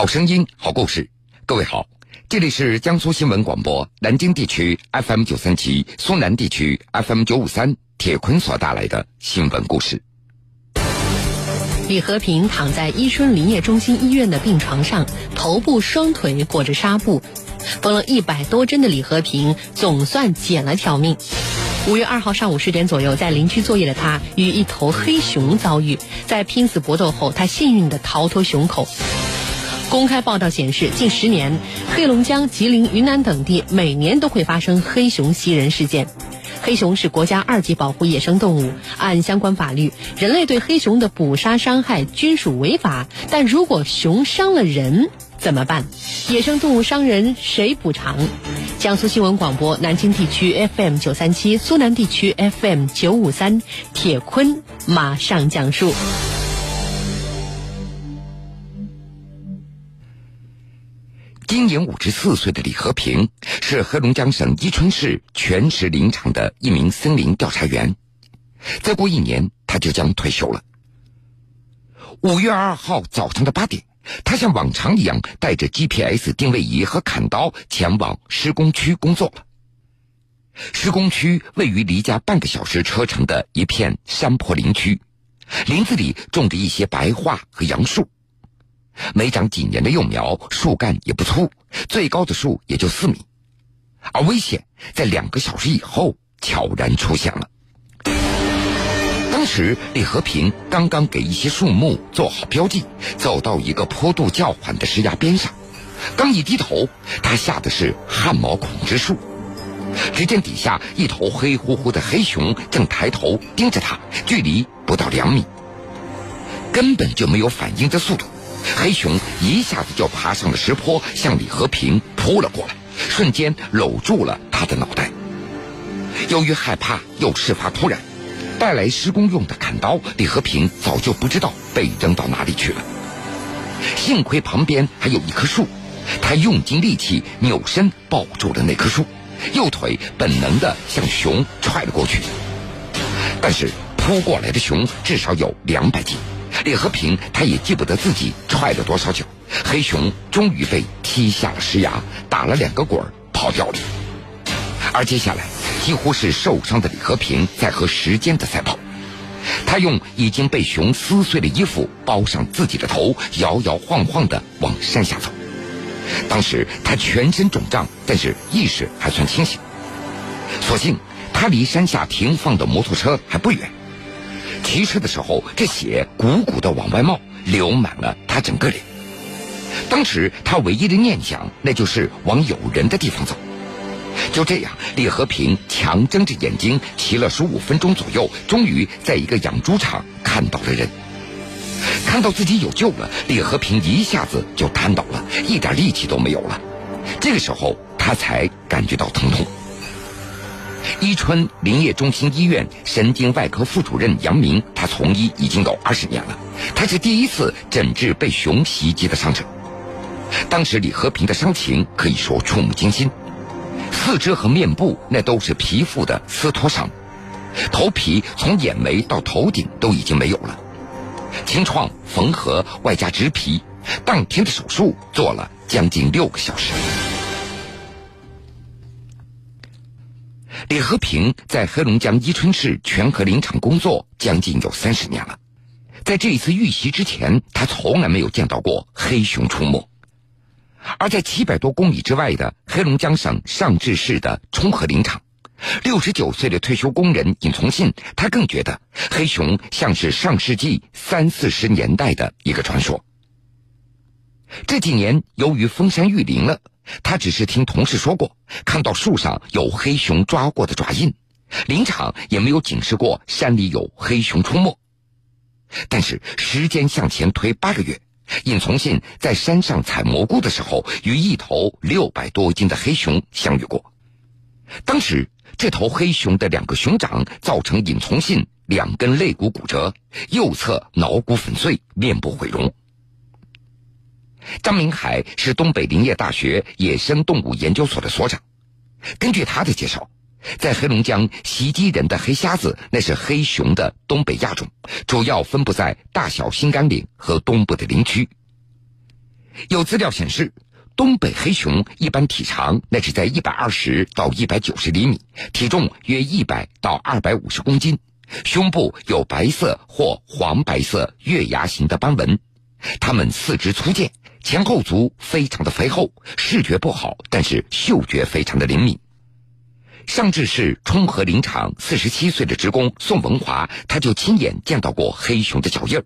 好声音，好故事。各位好，这里是江苏新闻广播南京地区 FM 九三七、苏南地区 FM 九五三。铁坤所带来的新闻故事。李和平躺在伊春林业中心医院的病床上，头部、双腿裹着纱布，缝了一百多针的李和平总算捡了条命。五月二号上午十点左右，在林区作业的他与一头黑熊遭遇，在拼死搏斗后，他幸运的逃脱熊口。公开报道显示，近十年，黑龙江、吉林、云南等地每年都会发生黑熊袭人事件。黑熊是国家二级保护野生动物，按相关法律，人类对黑熊的捕杀伤害均属违法。但如果熊伤了人怎么办？野生动物伤人谁补偿？江苏新闻广播南京地区 FM 九三七，苏南地区 FM 九五三，铁坤马上讲述。今年五十四岁的李和平是黑龙江省伊春市全石林场的一名森林调查员，再过一年他就将退休了。五月二号早上的八点，他像往常一样带着 GPS 定位仪和砍刀前往施工区工作了。施工区位于离家半个小时车程的一片山坡林区，林子里种着一些白桦和杨树。没长几年的幼苗，树干也不粗，最高的树也就四米。而危险在两个小时以后悄然出现了。当时李和平刚刚给一些树木做好标记，走到一个坡度较缓的石崖边上，刚一低头，他吓得是汗毛孔直竖。只见底下一头黑乎乎的黑熊正抬头盯着他，距离不到两米，根本就没有反应的速度。黑熊一下子就爬上了石坡，向李和平扑了过来，瞬间搂住了他的脑袋。由于害怕又事发突然，带来施工用的砍刀，李和平早就不知道被扔到哪里去了。幸亏旁边还有一棵树，他用尽力气扭身抱住了那棵树，右腿本能的向熊踹了过去。但是扑过来的熊至少有两百斤。李和平他也记不得自己踹了多少脚，黑熊终于被踢下了石崖，打了两个滚跑掉了。而接下来，几乎是受伤的李和平在和时间的赛跑。他用已经被熊撕碎的衣服包上自己的头，摇摇晃晃的往山下走。当时他全身肿胀，但是意识还算清醒。所幸他离山下停放的摩托车还不远。骑车的时候，这血鼓鼓的往外冒，流满了他整个脸。当时他唯一的念想，那就是往有人的地方走。就这样，李和平强睁着眼睛骑了十五分钟左右，终于在一个养猪场看到了人。看到自己有救了，李和平一下子就瘫倒了，一点力气都没有了。这个时候，他才感觉到疼痛。伊春林业中心医院神经外科副主任杨明，他从医已经有二十年了，他是第一次诊治被熊袭击的伤者。当时李和平的伤情可以说触目惊心，四肢和面部那都是皮肤的撕脱伤，头皮从眼眉到头顶都已经没有了，清创缝合外加植皮，当天的手术做了将近六个小时。李和平在黑龙江伊春市全河林场工作将近有三十年了，在这一次遇袭之前，他从来没有见到过黑熊出没。而在七百多公里之外的黑龙江省尚志市的冲河林场，六十九岁的退休工人尹从信，他更觉得黑熊像是上世纪三四十年代的一个传说。这几年由于封山育林了。他只是听同事说过，看到树上有黑熊抓过的爪印，林场也没有警示过山里有黑熊出没。但是时间向前推八个月，尹从信在山上采蘑菇的时候，与一头六百多斤的黑熊相遇过。当时这头黑熊的两个熊掌造成尹从信两根肋骨骨折，右侧脑骨粉碎，面部毁容。张明海是东北林业大学野生动物研究所的所长。根据他的介绍，在黑龙江袭击人的黑瞎子，那是黑熊的东北亚种，主要分布在大小兴安岭和东部的林区。有资料显示，东北黑熊一般体长那是在一百二十到一百九十厘米，体重约一百到二百五十公斤，胸部有白色或黄白色月牙形的斑纹。它们四肢粗健，前后足非常的肥厚，视觉不好，但是嗅觉非常的灵敏。上至市冲河林场四十七岁的职工宋文华，他就亲眼见到过黑熊的脚印儿。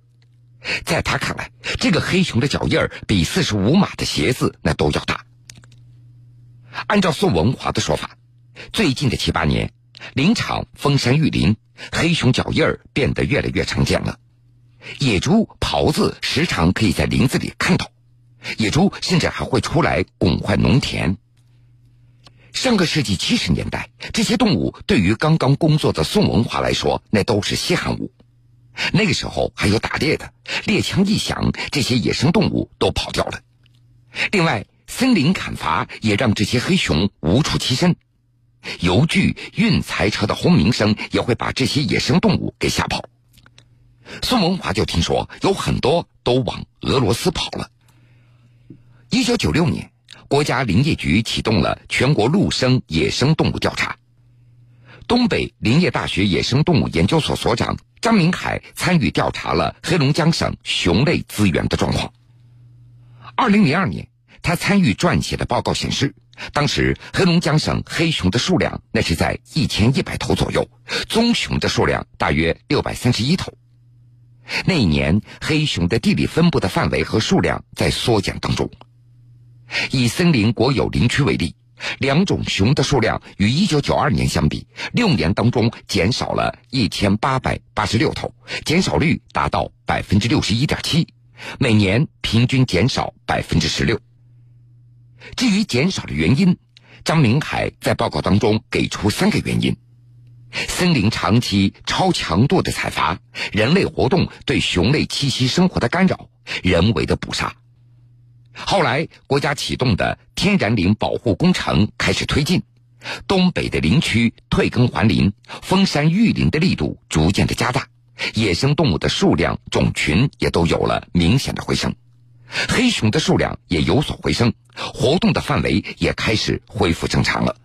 在他看来，这个黑熊的脚印儿比四十五码的鞋子那都要大。按照宋文华的说法，最近的七八年，林场封山育林，黑熊脚印儿变得越来越常见了。野猪、狍子时常可以在林子里看到，野猪甚至还会出来拱坏农田。上个世纪七十年代，这些动物对于刚刚工作的宋文华来说，那都是稀罕物。那个时候还有打猎的，猎枪一响，这些野生动物都跑掉了。另外，森林砍伐也让这些黑熊无处栖身，邮具、运财车的轰鸣声也会把这些野生动物给吓跑。宋文华就听说有很多都往俄罗斯跑了。一九九六年，国家林业局启动了全国陆生野生动物调查。东北林业大学野生动物研究所所长张明凯参与调查了黑龙江省熊类资源的状况。二零零二年，他参与撰写的报告显示，当时黑龙江省黑熊的数量那是在一千一百头左右，棕熊的数量大约六百三十一头。那一年，黑熊的地理分布的范围和数量在缩减当中。以森林国有林区为例，两种熊的数量与一九九二年相比，六年当中减少了一千八百八十六头，减少率达到百分之六十一点七，每年平均减少百分之十六。至于减少的原因，张明海在报告当中给出三个原因。森林长期超强度的采伐，人类活动对熊类栖息生活的干扰，人为的捕杀。后来，国家启动的天然林保护工程开始推进，东北的林区退耕还林、封山育林的力度逐渐的加大，野生动物的数量种群也都有了明显的回升，黑熊的数量也有所回升，活动的范围也开始恢复正常了。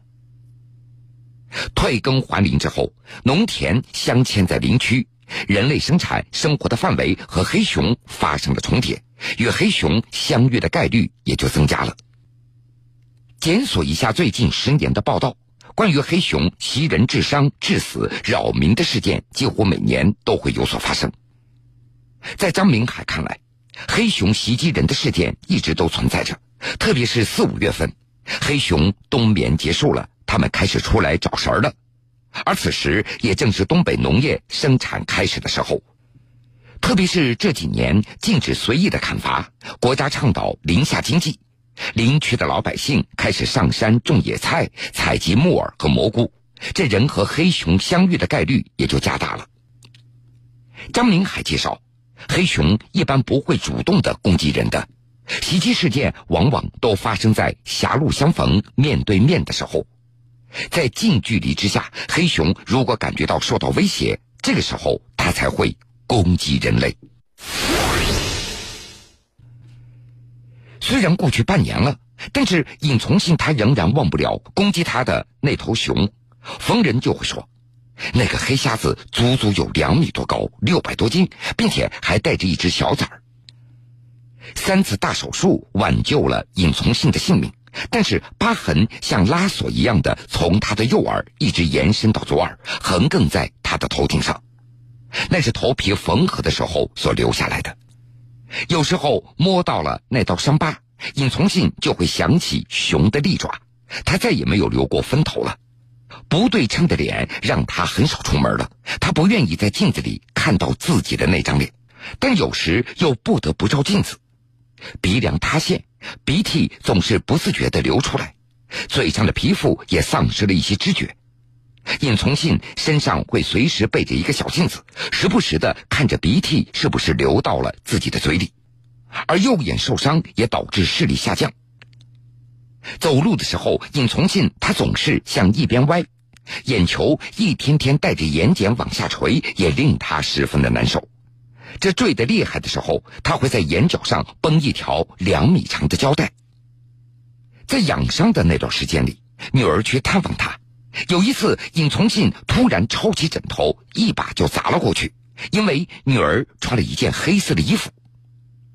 退耕还林之后，农田镶嵌在林区，人类生产生活的范围和黑熊发生了重叠，与黑熊相遇的概率也就增加了。检索一下最近十年的报道，关于黑熊袭人致伤、致死、扰民的事件，几乎每年都会有所发生。在张明海看来，黑熊袭击人的事件一直都存在着，特别是四五月份，黑熊冬眠结束了。他们开始出来找食儿了，而此时也正是东北农业生产开始的时候。特别是这几年禁止随意的砍伐，国家倡导林下经济，林区的老百姓开始上山种野菜、采集木耳和蘑菇，这人和黑熊相遇的概率也就加大了。张明海介绍，黑熊一般不会主动的攻击人的，袭击事件往往都发生在狭路相逢、面对面的时候。在近距离之下，黑熊如果感觉到受到威胁，这个时候它才会攻击人类。虽然过去半年了，但是尹从信他仍然忘不了攻击他的那头熊。逢人就会说，那个黑瞎子足足有两米多高，六百多斤，并且还带着一只小崽儿。三次大手术挽救了尹从信的性命。但是疤痕像拉锁一样的从他的右耳一直延伸到左耳，横亘在他的头顶上，那是头皮缝合的时候所留下来的。有时候摸到了那道伤疤，尹从信就会想起熊的利爪，他再也没有留过分头了。不对称的脸让他很少出门了，他不愿意在镜子里看到自己的那张脸，但有时又不得不照镜子。鼻梁塌陷，鼻涕总是不自觉的流出来，嘴上的皮肤也丧失了一些知觉。尹从信身上会随时背着一个小镜子，时不时的看着鼻涕是不是流到了自己的嘴里。而右眼受伤也导致视力下降。走路的时候，尹从信他总是向一边歪，眼球一天天带着眼睑往下垂，也令他十分的难受。这坠得厉害的时候，他会在眼角上绷一条两米长的胶带。在养伤的那段时间里，女儿去探望他。有一次，尹从信突然抄起枕头，一把就砸了过去，因为女儿穿了一件黑色的衣服。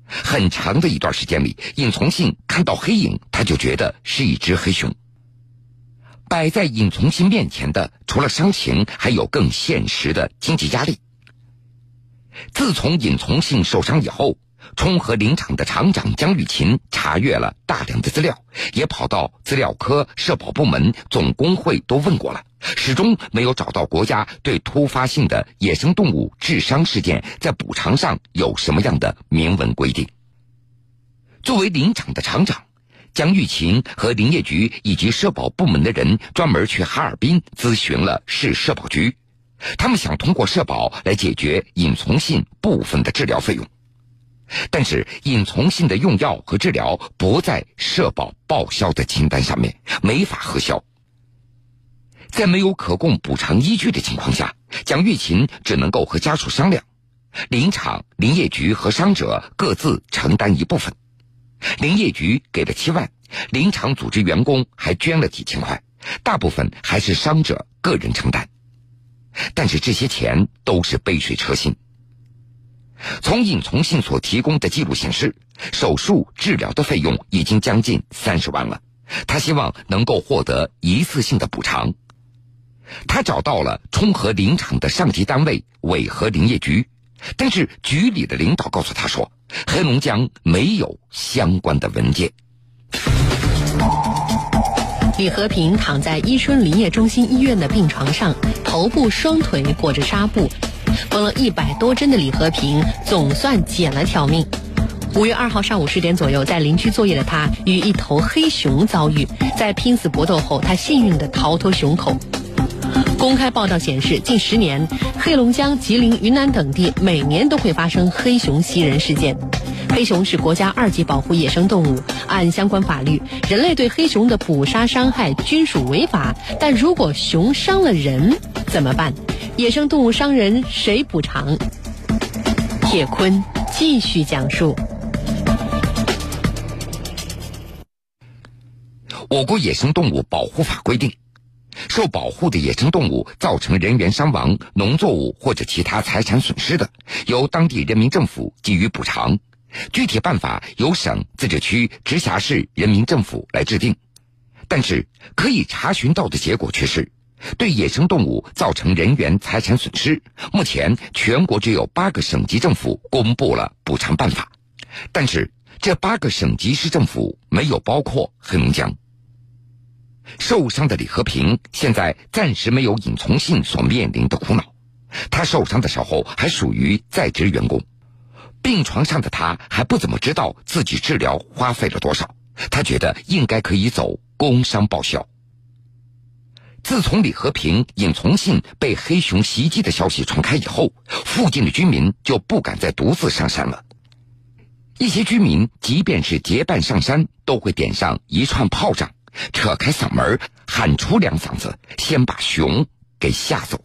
很长的一段时间里，尹从信看到黑影，他就觉得是一只黑熊。摆在尹从信面前的，除了伤情，还有更现实的经济压力。自从尹从信受伤以后，冲河林场的厂长江玉琴查阅了大量的资料，也跑到资料科、社保部门、总工会都问过了，始终没有找到国家对突发性的野生动物致伤事件在补偿上有什么样的明文规定。作为林场的厂长。江玉琴和林业局以及社保部门的人专门去哈尔滨咨询了市社保局，他们想通过社保来解决尹从信部分的治疗费用，但是尹从信的用药和治疗不在社保报销的清单上面，没法核销。在没有可供补偿依据的情况下，蒋玉琴只能够和家属商量，林场、林业局和伤者各自承担一部分。林业局给了七万，林场组织员工还捐了几千块，大部分还是伤者个人承担。但是这些钱都是杯水车薪。从尹从信所提供的记录显示，手术治疗的费用已经将近三十万了。他希望能够获得一次性的补偿。他找到了冲河林场的上级单位尾河林业局。但是局里的领导告诉他说，黑龙江没有相关的文件。李和平躺在伊春林业中心医院的病床上，头部、双腿裹着纱布，缝了一百多针的李和平总算捡了条命。五月二号上午十点左右，在林区作业的他与一头黑熊遭遇，在拼死搏斗后，他幸运地逃脱熊口。公开报道显示，近十年，黑龙江、吉林、云南等地每年都会发生黑熊袭人事件。黑熊是国家二级保护野生动物，按相关法律，人类对黑熊的捕杀伤害均属违法。但如果熊伤了人，怎么办？野生动物伤人谁补偿？铁坤继续讲述。我国野生动物保护法规定。受保护的野生动物造成人员伤亡、农作物或者其他财产损失的，由当地人民政府给予补偿。具体办法由省、自治区、直辖市人民政府来制定。但是可以查询到的结果却是，对野生动物造成人员财产损失，目前全国只有八个省级政府公布了补偿办法，但是这八个省级市政府没有包括黑龙江。受伤的李和平现在暂时没有尹从信所面临的苦恼，他受伤的时候还属于在职员工，病床上的他还不怎么知道自己治疗花费了多少，他觉得应该可以走工伤报销。自从李和平、尹从信被黑熊袭击的消息传开以后，附近的居民就不敢再独自上山了，一些居民即便是结伴上山，都会点上一串炮仗。扯开嗓门喊出两嗓子，先把熊给吓走。